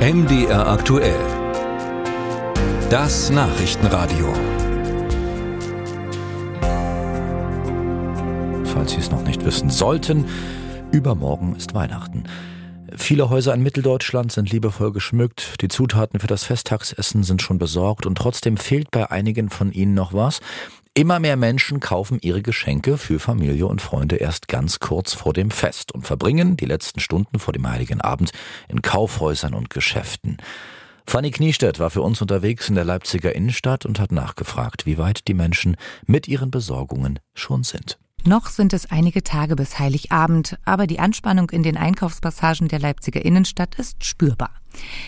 MDR aktuell. Das Nachrichtenradio. Falls Sie es noch nicht wissen sollten, übermorgen ist Weihnachten. Viele Häuser in Mitteldeutschland sind liebevoll geschmückt, die Zutaten für das Festtagsessen sind schon besorgt und trotzdem fehlt bei einigen von ihnen noch was. Immer mehr Menschen kaufen ihre Geschenke für Familie und Freunde erst ganz kurz vor dem Fest und verbringen die letzten Stunden vor dem Heiligen Abend in Kaufhäusern und Geschäften. Fanny Kniestedt war für uns unterwegs in der Leipziger Innenstadt und hat nachgefragt, wie weit die Menschen mit ihren Besorgungen schon sind. Noch sind es einige Tage bis Heiligabend, aber die Anspannung in den Einkaufspassagen der Leipziger Innenstadt ist spürbar.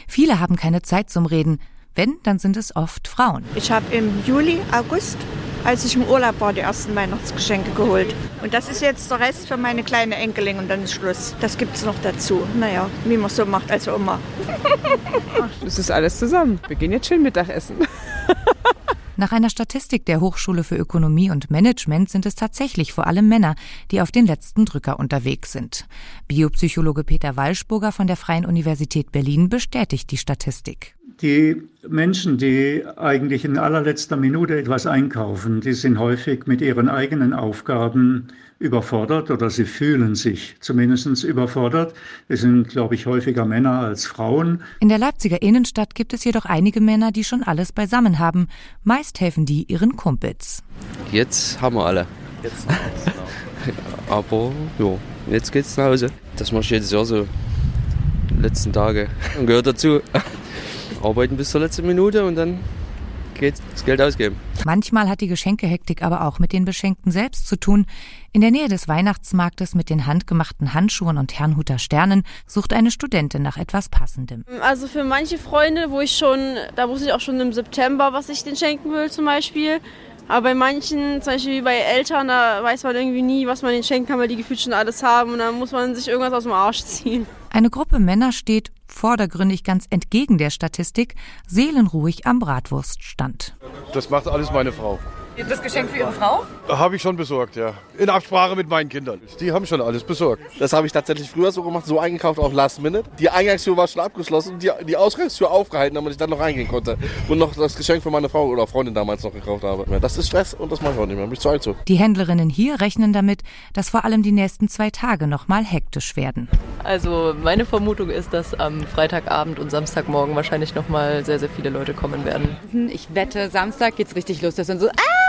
Viele haben keine Zeit zum Reden. Wenn, dann sind es oft Frauen. Ich habe im Juli, August als ich im Urlaub war, die ersten Weihnachtsgeschenke geholt. Und das ist jetzt der Rest für meine kleine Enkelin und dann ist Schluss. Das gibt es noch dazu. Naja, wie man so macht als Oma. Es ist alles zusammen. Wir gehen jetzt schön Mittagessen. Nach einer Statistik der Hochschule für Ökonomie und Management sind es tatsächlich vor allem Männer, die auf den letzten Drücker unterwegs sind. Biopsychologe Peter Walschburger von der Freien Universität Berlin bestätigt die Statistik. Die Menschen, die eigentlich in allerletzter Minute etwas einkaufen, die sind häufig mit ihren eigenen Aufgaben überfordert oder sie fühlen sich zumindest überfordert. Es sind, glaube ich, häufiger Männer als Frauen. In der Leipziger Innenstadt gibt es jedoch einige Männer, die schon alles beisammen haben. Meist helfen die ihren Kumpels. Jetzt haben wir alle. Jetzt Aber ja, jetzt geht's nach Hause. Das mache ich jedes Jahr so. Letzten Tage. Und gehört dazu arbeiten bis zur letzten Minute und dann geht das Geld ausgeben. Manchmal hat die Geschenkehektik aber auch mit den Beschenkten selbst zu tun. In der Nähe des Weihnachtsmarktes mit den handgemachten Handschuhen und Herrnhuter Sternen sucht eine Studentin nach etwas Passendem. Also für manche Freunde, wo ich schon, da wusste ich auch schon im September, was ich den schenken will zum Beispiel. Aber bei manchen, zum Beispiel bei Eltern, da weiß man irgendwie nie, was man ihnen schenken kann, weil die gefühlt schon alles haben und dann muss man sich irgendwas aus dem Arsch ziehen. Eine Gruppe Männer steht, vordergründig ganz entgegen der Statistik, seelenruhig am Bratwurststand. Das macht alles meine Frau. Das Geschenk für Ihre Frau? Habe ich schon besorgt, ja. In Absprache mit meinen Kindern. Die haben schon alles besorgt. Das habe ich tatsächlich früher so gemacht, so eingekauft, auch Last Minute. Die Eingangstür war schon abgeschlossen, die, die Ausgangstür aufgehalten, damit ich dann noch reingehen konnte. Und noch das Geschenk für meine Frau oder Freundin damals noch gekauft habe. Das ist Stress und das mache ich auch nicht mehr. Bin ich zu alt zu. Die Händlerinnen hier rechnen damit, dass vor allem die nächsten zwei Tage noch mal hektisch werden. Also meine Vermutung ist, dass am Freitagabend und Samstagmorgen wahrscheinlich noch mal sehr, sehr viele Leute kommen werden. Ich wette, Samstag geht's richtig los. Das sind so, ah!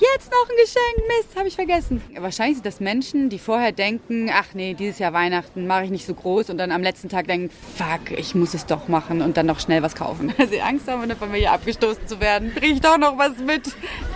Jetzt noch ein Geschenk, Mist, habe ich vergessen. Wahrscheinlich sind das Menschen, die vorher denken, ach nee, dieses Jahr Weihnachten mache ich nicht so groß und dann am letzten Tag denken, fuck, ich muss es doch machen und dann noch schnell was kaufen. Weil sie Angst haben, in der Familie abgestoßen zu werden. Bring ich doch noch was mit.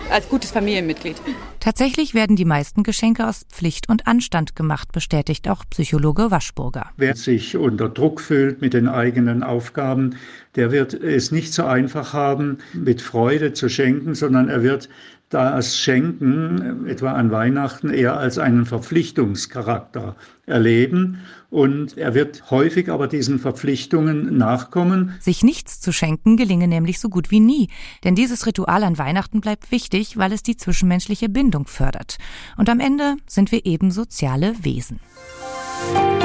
Als gutes Familienmitglied. Tatsächlich werden die meisten Geschenke aus Pflicht und Anstand gemacht, bestätigt auch Psychologe Waschburger. Wer sich unter Druck fühlt mit den eigenen Aufgaben, der wird es nicht so einfach haben, mit Freude zu schenken, sondern er wird das Schenken etwa an Weihnachten eher als einen Verpflichtungscharakter erleben und er wird häufig aber diesen Verpflichtungen nachkommen. Sich nichts zu schenken gelinge nämlich so gut wie nie, denn dieses Ritual an Weihnachten bleibt wichtig, weil es die zwischenmenschliche Bindung fördert. Und am Ende sind wir eben soziale Wesen. Musik